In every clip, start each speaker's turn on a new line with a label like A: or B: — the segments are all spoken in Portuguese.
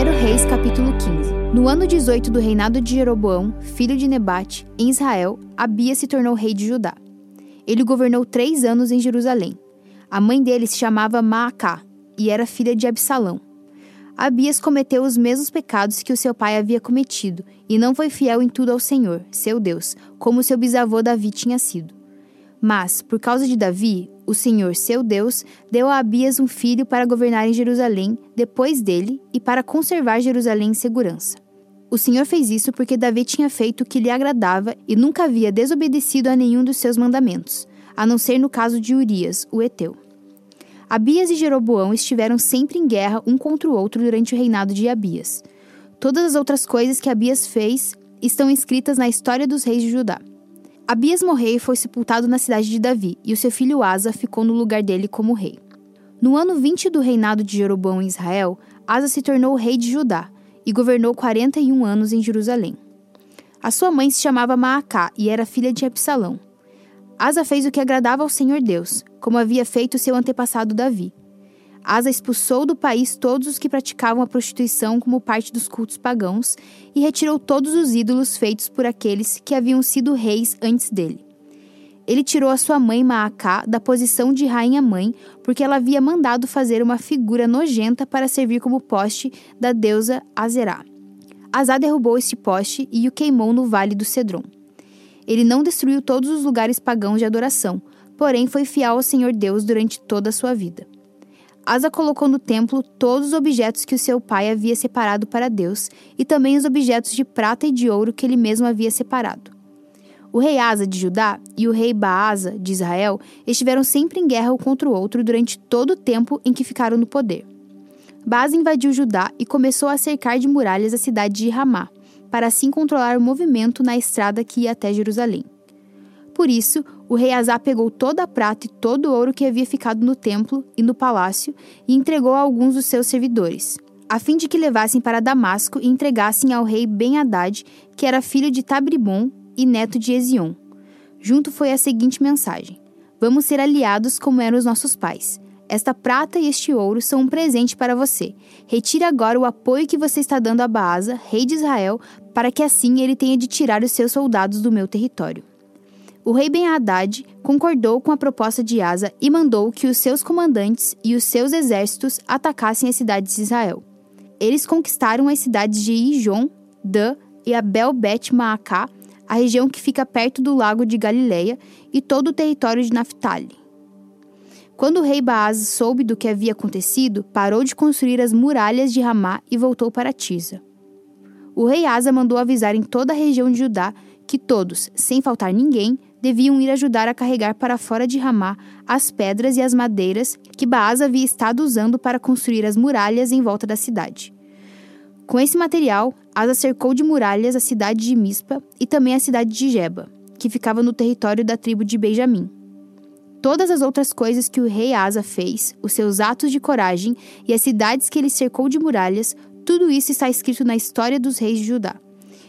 A: 1 Reis, capítulo 15. No ano 18 do reinado de Jeroboão, filho de Nebate, em Israel, Abias se tornou rei de Judá. Ele governou três anos em Jerusalém. A mãe dele se chamava Maacá e era filha de Absalão. Abias cometeu os mesmos pecados que o seu pai havia cometido e não foi fiel em tudo ao Senhor, seu Deus, como seu bisavô Davi tinha sido. Mas, por causa de Davi, o Senhor, seu Deus, deu a Abias um filho para governar em Jerusalém depois dele e para conservar Jerusalém em segurança. O Senhor fez isso porque Davi tinha feito o que lhe agradava e nunca havia desobedecido a nenhum dos seus mandamentos, a não ser no caso de Urias, o Eteu. Abias e Jeroboão estiveram sempre em guerra um contra o outro durante o reinado de Abias. Todas as outras coisas que Abias fez estão escritas na história dos reis de Judá. Abias morreu e foi sepultado na cidade de Davi, e o seu filho Asa ficou no lugar dele como rei. No ano 20 do reinado de Jeroboão em Israel, Asa se tornou rei de Judá e governou 41 anos em Jerusalém. A sua mãe se chamava Maacá e era filha de Absalão. Asa fez o que agradava ao Senhor Deus, como havia feito seu antepassado Davi. Asa expulsou do país todos os que praticavam a prostituição como parte dos cultos pagãos e retirou todos os ídolos feitos por aqueles que haviam sido reis antes dele. Ele tirou a sua mãe Maacá da posição de rainha-mãe porque ela havia mandado fazer uma figura nojenta para servir como poste da deusa Azerá. Azá derrubou este poste e o queimou no vale do Cedron. Ele não destruiu todos os lugares pagãos de adoração, porém foi fiel ao Senhor Deus durante toda a sua vida. Asa colocou no templo todos os objetos que o seu pai havia separado para Deus e também os objetos de prata e de ouro que ele mesmo havia separado. O rei Asa de Judá e o rei Baasa de Israel estiveram sempre em guerra um contra o outro durante todo o tempo em que ficaram no poder. Baasa invadiu Judá e começou a cercar de muralhas a cidade de Ramá, para assim controlar o movimento na estrada que ia até Jerusalém. Por isso, o rei Azá pegou toda a prata e todo o ouro que havia ficado no templo e no palácio e entregou a alguns dos seus servidores, a fim de que levassem para Damasco e entregassem ao rei Ben-Hadad, que era filho de Tabribon e neto de Ezion. Junto foi a seguinte mensagem: Vamos ser aliados como eram os nossos pais. Esta prata e este ouro são um presente para você. Retire agora o apoio que você está dando a Baasa, rei de Israel, para que assim ele tenha de tirar os seus soldados do meu território. O rei Ben-Hadad concordou com a proposta de Asa e mandou que os seus comandantes e os seus exércitos atacassem as cidades de Israel. Eles conquistaram as cidades de Ijon, Dan e Abel-Bet-Maacá, a região que fica perto do lago de Galileia e todo o território de Naphtali. Quando o rei Baaz soube do que havia acontecido, parou de construir as muralhas de Ramá e voltou para Tisa. O rei Asa mandou avisar em toda a região de Judá que todos, sem faltar ninguém, deviam ir ajudar a carregar para fora de Ramá as pedras e as madeiras que Baasa havia estado usando para construir as muralhas em volta da cidade. Com esse material, Asa cercou de muralhas a cidade de Mispa e também a cidade de Jeba, que ficava no território da tribo de Benjamim. Todas as outras coisas que o rei Asa fez, os seus atos de coragem e as cidades que ele cercou de muralhas, tudo isso está escrito na história dos reis de Judá.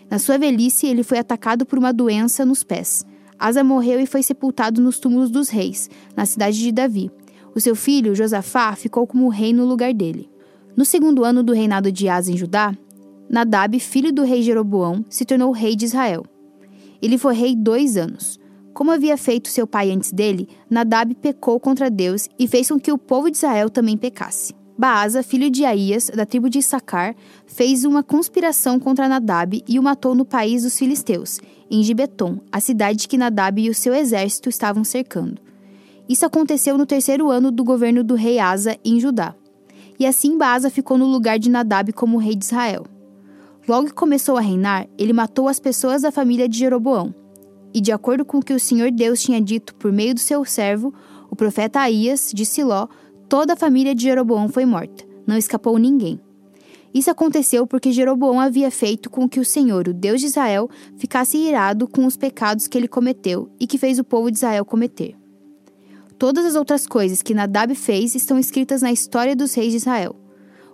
A: Na sua velhice, ele foi atacado por uma doença nos pés, Asa morreu e foi sepultado nos túmulos dos reis, na cidade de Davi. O seu filho, Josafá, ficou como rei no lugar dele. No segundo ano do reinado de Asa em Judá, Nadab, filho do rei Jeroboão, se tornou rei de Israel. Ele foi rei dois anos. Como havia feito seu pai antes dele, Nadab pecou contra Deus e fez com que o povo de Israel também pecasse. Baasa, filho de Aías, da tribo de Issacar, fez uma conspiração contra Nadab e o matou no país dos filisteus, em Gibeton, a cidade que Nadab e o seu exército estavam cercando. Isso aconteceu no terceiro ano do governo do rei Asa em Judá. E assim Baasa ficou no lugar de Nadab como rei de Israel. Logo que começou a reinar, ele matou as pessoas da família de Jeroboão. E de acordo com o que o Senhor Deus tinha dito por meio do seu servo, o profeta Aías, de Siló, toda a família de Jeroboão foi morta, não escapou ninguém. Isso aconteceu porque Jeroboão havia feito com que o Senhor, o Deus de Israel, ficasse irado com os pecados que ele cometeu e que fez o povo de Israel cometer. Todas as outras coisas que Nadab fez estão escritas na história dos reis de Israel.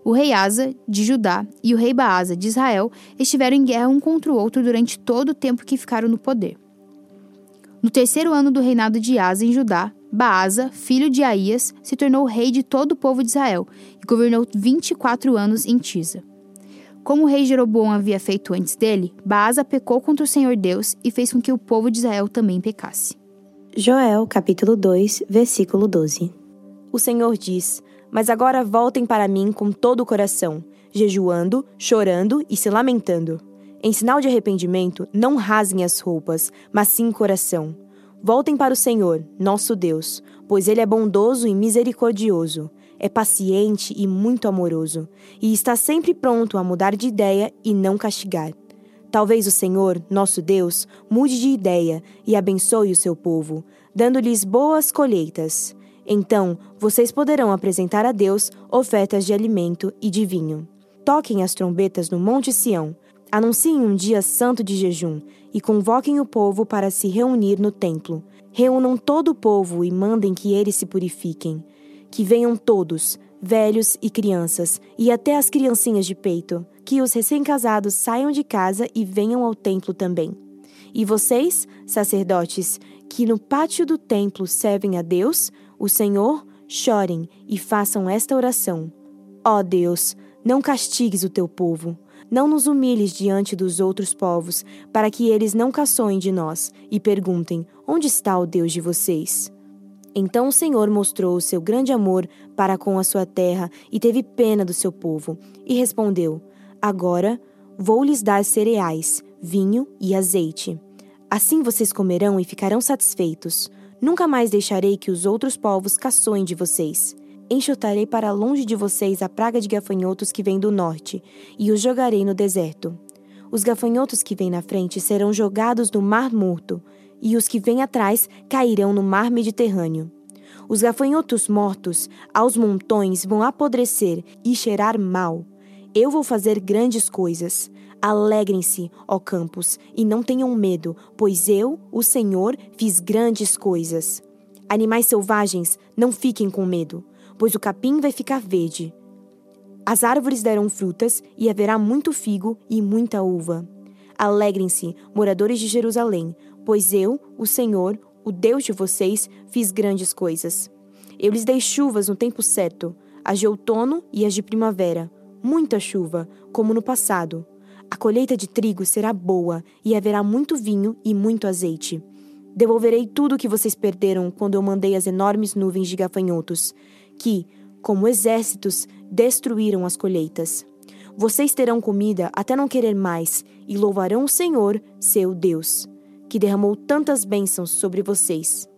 A: O rei Asa, de Judá, e o rei Baasa, de Israel, estiveram em guerra um contra o outro durante todo o tempo que ficaram no poder. No terceiro ano do reinado de Asa em Judá, Baasa, filho de Aías, se tornou rei de todo o povo de Israel e governou 24 anos em Tisa. Como o rei Jeroboão havia feito antes dele, Baasa pecou contra o Senhor Deus e fez com que o povo de Israel também pecasse.
B: Joel capítulo 2, versículo 12.
C: O Senhor diz: Mas agora voltem para mim com todo o coração, jejuando, chorando e se lamentando. Em sinal de arrependimento, não rasguem as roupas, mas sim o coração. Voltem para o Senhor, nosso Deus, pois Ele é bondoso e misericordioso, é paciente e muito amoroso, e está sempre pronto a mudar de ideia e não castigar. Talvez o Senhor, nosso Deus, mude de ideia e abençoe o seu povo, dando-lhes boas colheitas. Então vocês poderão apresentar a Deus ofertas de alimento e de vinho. Toquem as trombetas no Monte Sião, anunciem um dia santo de jejum e convoquem o povo para se reunir no templo. Reúnam todo o povo e mandem que eles se purifiquem. Que venham todos, velhos e crianças, e até as criancinhas de peito que os recém-casados saiam de casa e venham ao templo também. E vocês, sacerdotes, que no pátio do templo servem a Deus, o Senhor, chorem e façam esta oração: Ó oh Deus, não castigues o teu povo. Não nos humilhes diante dos outros povos, para que eles não caçoem de nós e perguntem: Onde está o Deus de vocês? Então o Senhor mostrou o seu grande amor para com a sua terra e teve pena do seu povo, e respondeu: Agora vou lhes dar cereais, vinho e azeite. Assim vocês comerão e ficarão satisfeitos. Nunca mais deixarei que os outros povos caçoem de vocês. Enxotarei para longe de vocês a praga de gafanhotos que vem do norte, e os jogarei no deserto. Os gafanhotos que vêm na frente serão jogados no mar morto, e os que vêm atrás cairão no mar Mediterrâneo. Os gafanhotos mortos, aos montões, vão apodrecer e cheirar mal. Eu vou fazer grandes coisas. Alegrem-se, ó campos, e não tenham medo, pois eu, o Senhor, fiz grandes coisas. Animais selvagens, não fiquem com medo, pois o capim vai ficar verde. As árvores darão frutas, e haverá muito figo e muita uva. Alegrem-se, moradores de Jerusalém, pois eu, o Senhor, o Deus de vocês, fiz grandes coisas. Eu lhes dei chuvas no tempo certo, as de outono e as de primavera muita chuva, como no passado. A colheita de trigo será boa e haverá muito vinho e muito azeite. Devolverei tudo o que vocês perderam quando eu mandei as enormes nuvens de gafanhotos, que, como exércitos, destruíram as colheitas. Vocês terão comida até não querer mais e louvarão o Senhor, seu Deus, que derramou tantas bênçãos sobre vocês.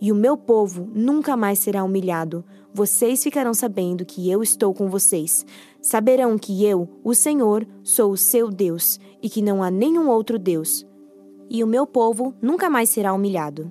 C: E o meu povo nunca mais será humilhado, vocês ficarão sabendo que eu estou com vocês. Saberão que eu, o Senhor, sou o seu Deus e que não há nenhum outro Deus. E o meu povo nunca mais será humilhado.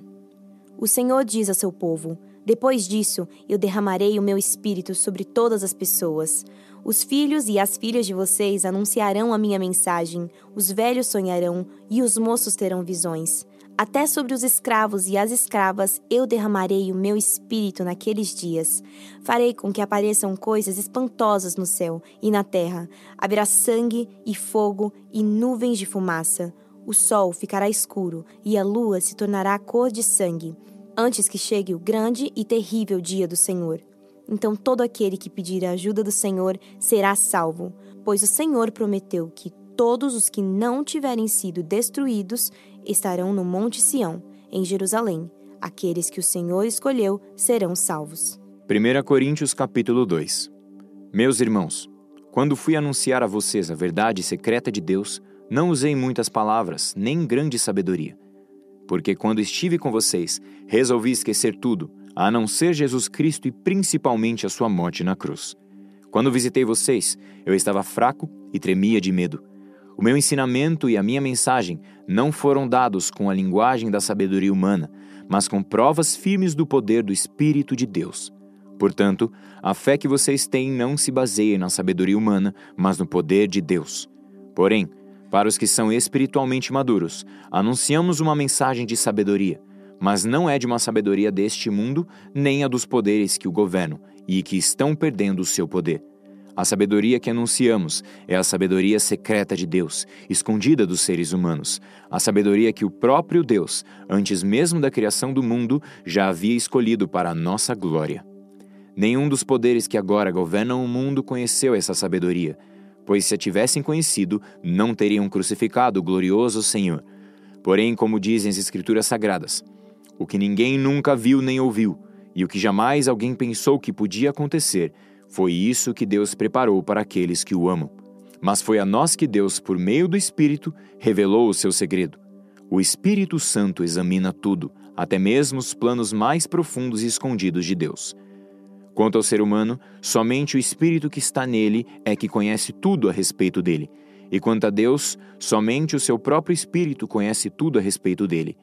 C: O Senhor diz a seu povo: Depois disso, eu derramarei o meu espírito sobre todas as pessoas. Os filhos e as filhas de vocês anunciarão a minha mensagem, os velhos sonharão e os moços terão visões. Até sobre os escravos e as escravas eu derramarei o meu espírito naqueles dias. Farei com que apareçam coisas espantosas no céu e na terra. Haverá sangue e fogo e nuvens de fumaça. O sol ficará escuro e a lua se tornará cor de sangue, antes que chegue o grande e terrível dia do Senhor. Então todo aquele que pedir a ajuda do Senhor será salvo, pois o Senhor prometeu que todos os que não tiverem sido destruídos estarão no Monte Sião, em Jerusalém. Aqueles que o Senhor escolheu serão salvos.
D: 1 Coríntios capítulo 2 Meus irmãos, quando fui anunciar a vocês a verdade secreta de Deus, não usei muitas palavras, nem grande sabedoria. Porque quando estive com vocês, resolvi esquecer tudo, a não ser Jesus Cristo e principalmente a sua morte na cruz. Quando visitei vocês, eu estava fraco e tremia de medo. O meu ensinamento e a minha mensagem não foram dados com a linguagem da sabedoria humana, mas com provas firmes do poder do Espírito de Deus. Portanto, a fé que vocês têm não se baseia na sabedoria humana, mas no poder de Deus. Porém, para os que são espiritualmente maduros, anunciamos uma mensagem de sabedoria, mas não é de uma sabedoria deste mundo, nem a dos poderes que o governam e que estão perdendo o seu poder a sabedoria que anunciamos é a sabedoria secreta de Deus, escondida dos seres humanos. A sabedoria que o próprio Deus, antes mesmo da criação do mundo, já havia escolhido para a nossa glória. Nenhum dos poderes que agora governam o mundo conheceu essa sabedoria, pois se a tivessem conhecido, não teriam crucificado o glorioso Senhor. Porém, como dizem as Escrituras Sagradas, o que ninguém nunca viu nem ouviu, e o que jamais alguém pensou que podia acontecer, foi isso que Deus preparou para aqueles que o amam. Mas foi a nós que Deus, por meio do Espírito, revelou o seu segredo. O Espírito Santo examina tudo, até mesmo os planos mais profundos e escondidos de Deus. Quanto ao ser humano, somente o Espírito que está nele é que conhece tudo a respeito dele. E quanto a Deus, somente o seu próprio Espírito conhece tudo a respeito dele.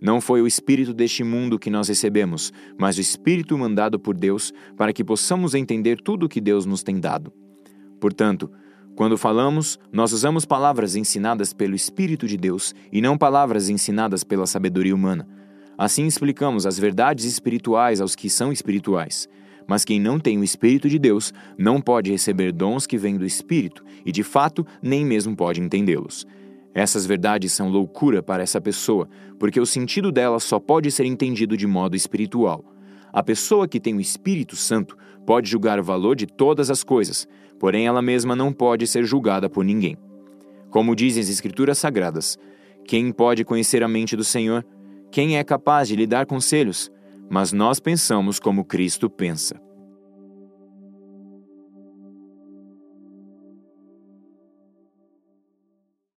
D: Não foi o Espírito deste mundo que nós recebemos, mas o Espírito mandado por Deus para que possamos entender tudo o que Deus nos tem dado. Portanto, quando falamos, nós usamos palavras ensinadas pelo Espírito de Deus e não palavras ensinadas pela sabedoria humana. Assim explicamos as verdades espirituais aos que são espirituais. Mas quem não tem o Espírito de Deus não pode receber dons que vêm do Espírito e, de fato, nem mesmo pode entendê-los. Essas verdades são loucura para essa pessoa, porque o sentido delas só pode ser entendido de modo espiritual. A pessoa que tem o Espírito Santo pode julgar o valor de todas as coisas, porém ela mesma não pode ser julgada por ninguém. Como dizem as Escrituras Sagradas, quem pode conhecer a mente do Senhor? Quem é capaz de lhe dar conselhos? Mas nós pensamos como Cristo pensa.